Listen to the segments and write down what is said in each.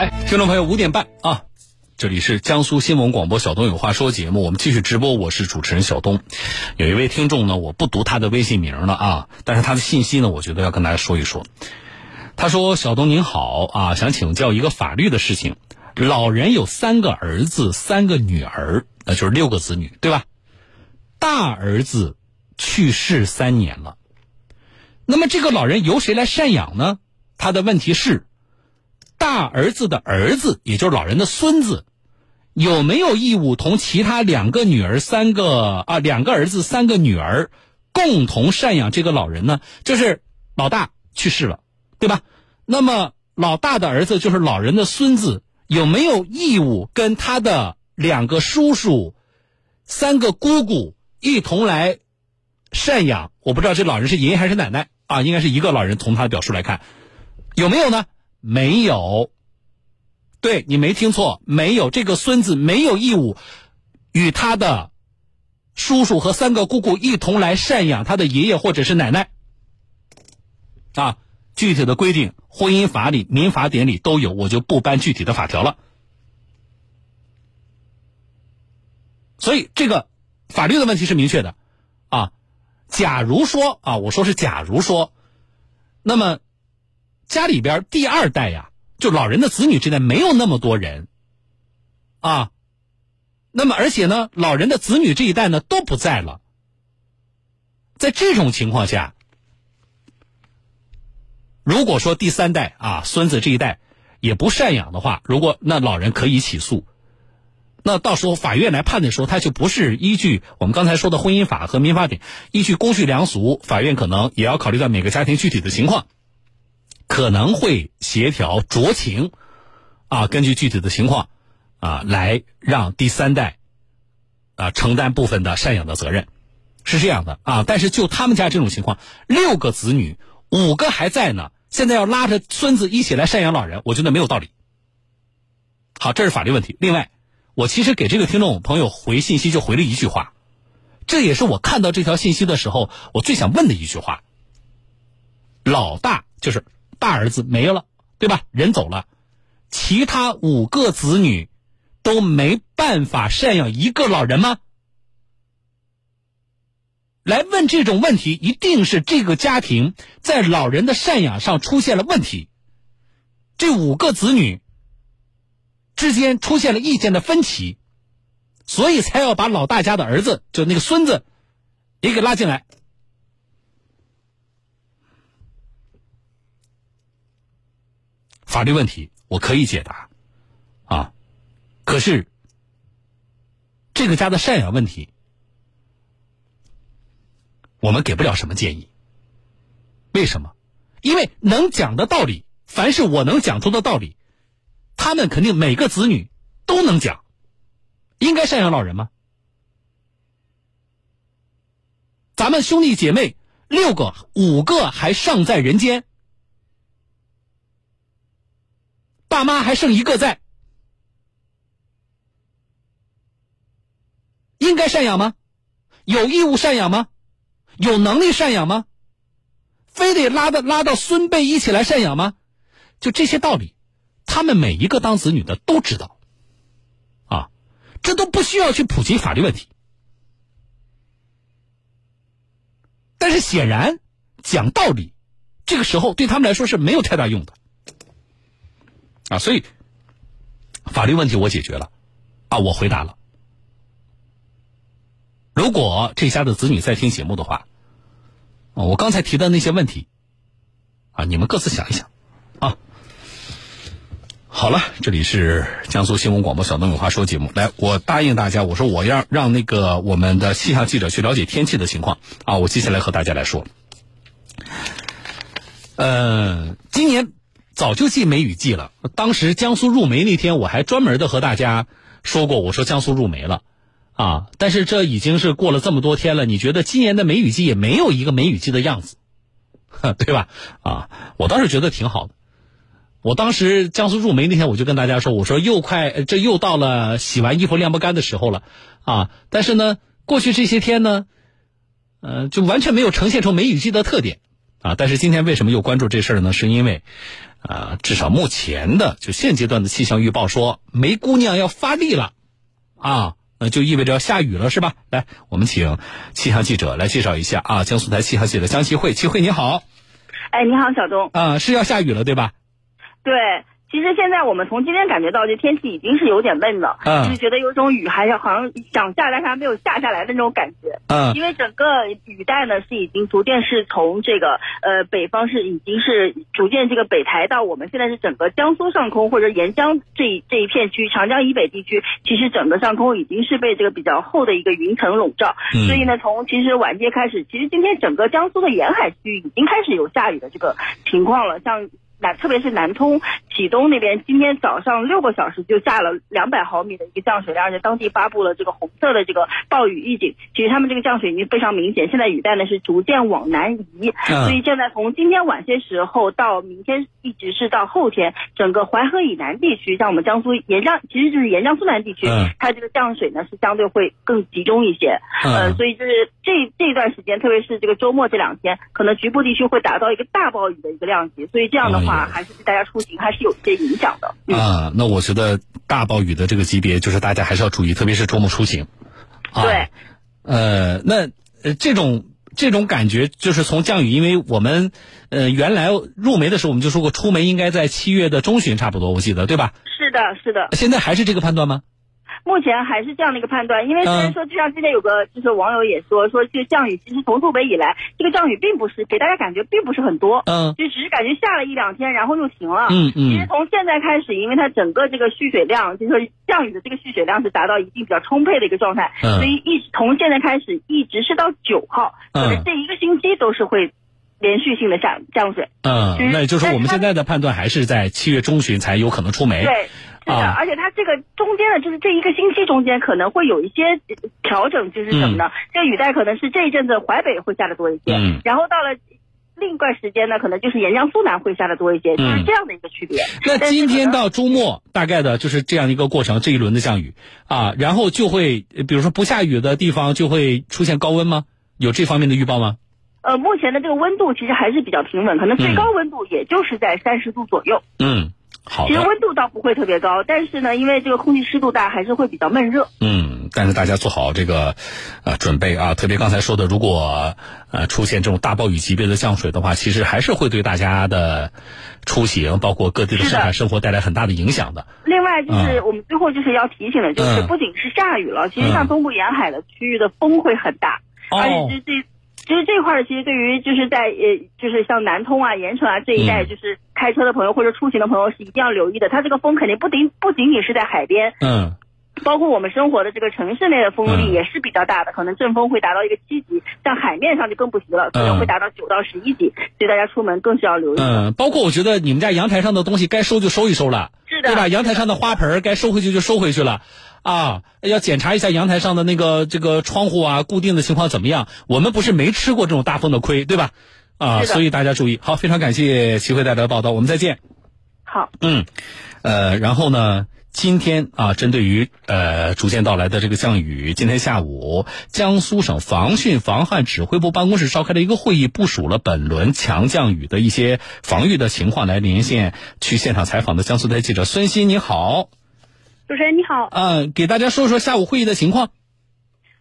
哎，听众朋友，五点半啊，这里是江苏新闻广播小东有话说节目，我们继续直播，我是主持人小东。有一位听众呢，我不读他的微信名了啊，但是他的信息呢，我觉得要跟大家说一说。他说：“小东您好啊，想请教一个法律的事情。老人有三个儿子，三个女儿，那就是六个子女，对吧？大儿子去世三年了，那么这个老人由谁来赡养呢？他的问题是。”大儿子的儿子，也就是老人的孙子，有没有义务同其他两个女儿、三个啊两个儿子、三个女儿共同赡养这个老人呢？就是老大去世了，对吧？那么老大的儿子就是老人的孙子，有没有义务跟他的两个叔叔、三个姑姑一同来赡养？我不知道这老人是爷爷还是奶奶啊？应该是一个老人。从他的表述来看，有没有呢？没有，对你没听错，没有这个孙子没有义务与他的叔叔和三个姑姑一同来赡养他的爷爷或者是奶奶。啊，具体的规定，婚姻法里、民法典里都有，我就不搬具体的法条了。所以这个法律的问题是明确的，啊，假如说啊，我说是假如说，那么。家里边第二代呀，就老人的子女之间没有那么多人，啊，那么而且呢，老人的子女这一代呢都不在了，在这种情况下，如果说第三代啊孙子这一代也不赡养的话，如果那老人可以起诉，那到时候法院来判的时候，他就不是依据我们刚才说的婚姻法和民法典，依据公序良俗，法院可能也要考虑到每个家庭具体的情况。可能会协调酌情，啊，根据具体的情况，啊，来让第三代，啊，承担部分的赡养的责任，是这样的啊。但是就他们家这种情况，六个子女，五个还在呢，现在要拉着孙子一起来赡养老人，我觉得没有道理。好，这是法律问题。另外，我其实给这个听众朋友回信息就回了一句话，这也是我看到这条信息的时候，我最想问的一句话。老大就是。大儿子没了，对吧？人走了，其他五个子女都没办法赡养一个老人吗？来问这种问题，一定是这个家庭在老人的赡养上出现了问题，这五个子女之间出现了意见的分歧，所以才要把老大家的儿子，就那个孙子，也给拉进来。法律问题我可以解答，啊，可是这个家的赡养问题，我们给不了什么建议。为什么？因为能讲的道理，凡是我能讲出的道理，他们肯定每个子女都能讲。应该赡养老人吗？咱们兄弟姐妹六个，五个还尚在人间。爸妈还剩一个在，应该赡养吗？有义务赡养吗？有能力赡养吗？非得拉到拉到孙辈一起来赡养吗？就这些道理，他们每一个当子女的都知道，啊，这都不需要去普及法律问题。但是显然讲道理，这个时候对他们来说是没有太大用的。啊，所以法律问题我解决了，啊，我回答了。如果这家的子女在听节目的话，我刚才提的那些问题，啊，你们各自想一想，啊。好了，这里是江苏新闻广播小东有话说节目。来，我答应大家，我说我要让那个我们的气象记者去了解天气的情况啊。我接下来和大家来说，呃，今年。早就进梅雨季了。当时江苏入梅那天，我还专门的和大家说过，我说江苏入梅了，啊！但是这已经是过了这么多天了，你觉得今年的梅雨季也没有一个梅雨季的样子，对吧？啊，我倒是觉得挺好的。我当时江苏入梅那天，我就跟大家说，我说又快，这又到了洗完衣服晾不干的时候了，啊！但是呢，过去这些天呢，呃，就完全没有呈现出梅雨季的特点，啊！但是今天为什么又关注这事儿呢？是因为。呃，至少目前的就现阶段的气象预报说，梅姑娘要发力了，啊，那就意味着要下雨了，是吧？来，我们请气象记者来介绍一下啊，江苏台气象记者江齐慧，齐慧你好。哎，你好，小东。啊，是要下雨了，对吧？对。其实现在我们从今天感觉到，这天气已经是有点闷了，嗯，就是觉得有种雨还要好像想下，但是还没有下下来的那种感觉，嗯，因为整个雨带呢是已经逐渐是从这个呃北方是已经是逐渐这个北抬到我们现在是整个江苏上空或者沿江这这一片区长江以北地区，其实整个上空已经是被这个比较厚的一个云层笼罩，所以呢，从其实晚间开始，其实今天整个江苏的沿海区域已经开始有下雨的这个情况了，像。南特别是南通启东那边，今天早上六个小时就下了两百毫米的一个降水量，而且当地发布了这个红色的这个暴雨预警。其实他们这个降水已经非常明显，现在雨带呢是逐渐往南移，所以现在从今天晚些时候到明天，一直是到后天，整个淮河以南地区，像我们江苏沿江，其实就是沿江苏南地区，它这个降水呢是相对会更集中一些。呃，所以就是这这段时间，特别是这个周末这两天，可能局部地区会达到一个大暴雨的一个量级，所以这样的话。啊，还是对大家出行还是有一些影响的啊。那我觉得大暴雨的这个级别，就是大家还是要注意，特别是周末出行。对，呃，那呃这种这种感觉，就是从降雨，因为我们呃原来入梅的时候，我们就说过出梅应该在七月的中旬差不多，我记得对吧？是的，是的。现在还是这个判断吗？目前还是这样的一个判断，因为虽然说，就像之前有个就是网友也说，说这个降雨其实从入北以来，这个降雨并不是给大家感觉并不是很多，嗯，就只是感觉下了一两天，然后又停了，嗯嗯。其实从现在开始，因为它整个这个蓄水量，就是说降雨的这个蓄水量是达到一定比较充沛的一个状态，嗯，所以一从现在开始一直是到九号，可能这一个星期都是会连续性的下降水，嗯，那也就是说我们现在的判断还是在七月中旬才有可能出梅，对。是的，而且它这个中间的，就是这一个星期中间可能会有一些调整，就是什么呢？这个雨带可能是这一阵子淮北会下的多一些，嗯然后到了另一段时间呢，可能就是沿江苏南会下的多一些，就是这样的一个区别。那今天到周末大概的就是这样一个过程，这一轮的降雨啊，然后就会比如说不下雨的地方就会出现高温吗？有这方面的预报吗？呃，目前的这个温度其实还是比较平稳，可能最高温度也就是在三十度左右。嗯。其实温度倒不会特别高，但是呢，因为这个空气湿度大，还是会比较闷热。嗯，但是大家做好这个呃准备啊，特别刚才说的，如果呃出现这种大暴雨级别的降水的话，其实还是会对大家的出行，包括各地的生产生活带来很大的影响的。另外就是我们最后就是要提醒的，就是不仅是下雨了，其实像东部沿海的区域的风会很大，而且这这。其实这块儿，其实对于就是在呃，就是像南通啊、盐城啊这一带，就是开车的朋友或者出行的朋友是一定要留意的。它这个风肯定不仅不仅仅是在海边，嗯，包括我们生活的这个城市内的风力也是比较大的，可能阵风会达到一个七级，像海面上就更不行了，可能会达到九到十一级，所以大家出门更是要留意。嗯，包括我觉得你们家阳台上的东西该收就收一收了，是的，对吧？阳台上的花盆该收回去就收回去了。啊，要检查一下阳台上的那个这个窗户啊，固定的情况怎么样？我们不是没吃过这种大风的亏，对吧？啊，所以大家注意。好，非常感谢齐慧带来的报道，我们再见。好，嗯，呃，然后呢，今天啊，针对于呃逐渐到来的这个降雨，今天下午江苏省防汛防旱指挥部办公室召开了一个会议，部署了本轮强降雨的一些防御的情况，来连线去现场采访的江苏台记者孙鑫，你好。主持人你好，嗯，给大家说说下午会议的情况。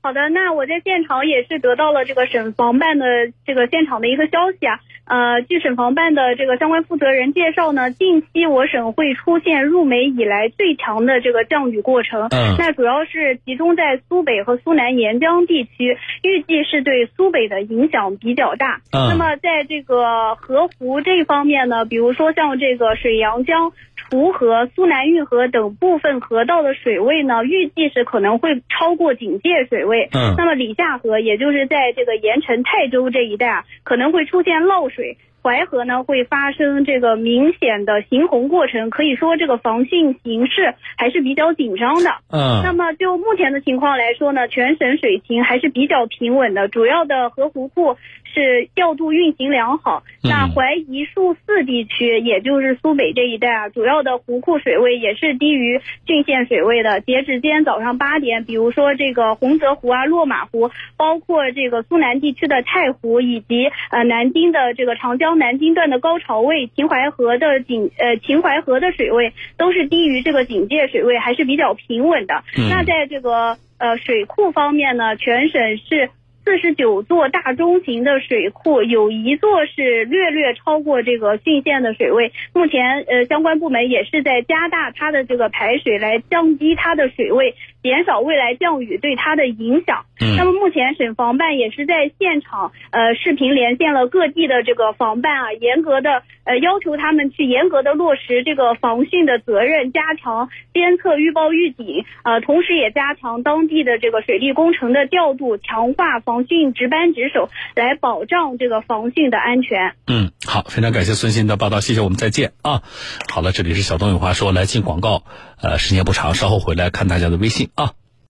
好的，那我在现场也是得到了这个省防办的这个现场的一个消息啊。呃，据省防办的这个相关负责人介绍呢，近期我省会出现入梅以来最强的这个降雨过程。嗯，那主要是集中在苏北和苏南沿江地区，预计是对苏北的影响比较大。嗯，那么在这个河湖这方面呢，比如说像这个水阳江。湖河、苏南运河等部分河道的水位呢，预计是可能会超过警戒水位。嗯，那么里下河，也就是在这个盐城、泰州这一带啊，可能会出现涝水。淮河呢会发生这个明显的行洪过程，可以说这个防汛形势还是比较紧张的。嗯，那么就目前的情况来说呢，全省水情还是比较平稳的，主要的河湖库。是调度运行良好。那淮宜数四地区，也就是苏北这一带啊，主要的湖库水位也是低于郡县水位的。截止今天早上八点，比如说这个洪泽湖啊、落马湖，包括这个苏南地区的太湖以及呃南京的这个长江。江南京段的高潮位，秦淮河的警呃秦淮河的水位都是低于这个警戒水位，还是比较平稳的。那在这个呃水库方面呢，全省是。四十九座大中型的水库，有一座是略略超过这个汛限的水位。目前，呃，相关部门也是在加大它的这个排水，来降低它的水位，减少未来降雨对它的影响。那么，目前省防办也是在现场，呃，视频连线了各地的这个防办啊，严格的呃要求他们去严格的落实这个防汛的责任，加强监测、预报、预警，呃，同时也加强当地的这个水利工程的调度，强化防。防汛值班值守，来保障这个防汛的安全。嗯，好，非常感谢孙鑫的报道，谢谢，我们再见啊。好了，这里是小东有话说，来进广告，呃，时间不长，稍后回来看大家的微信啊。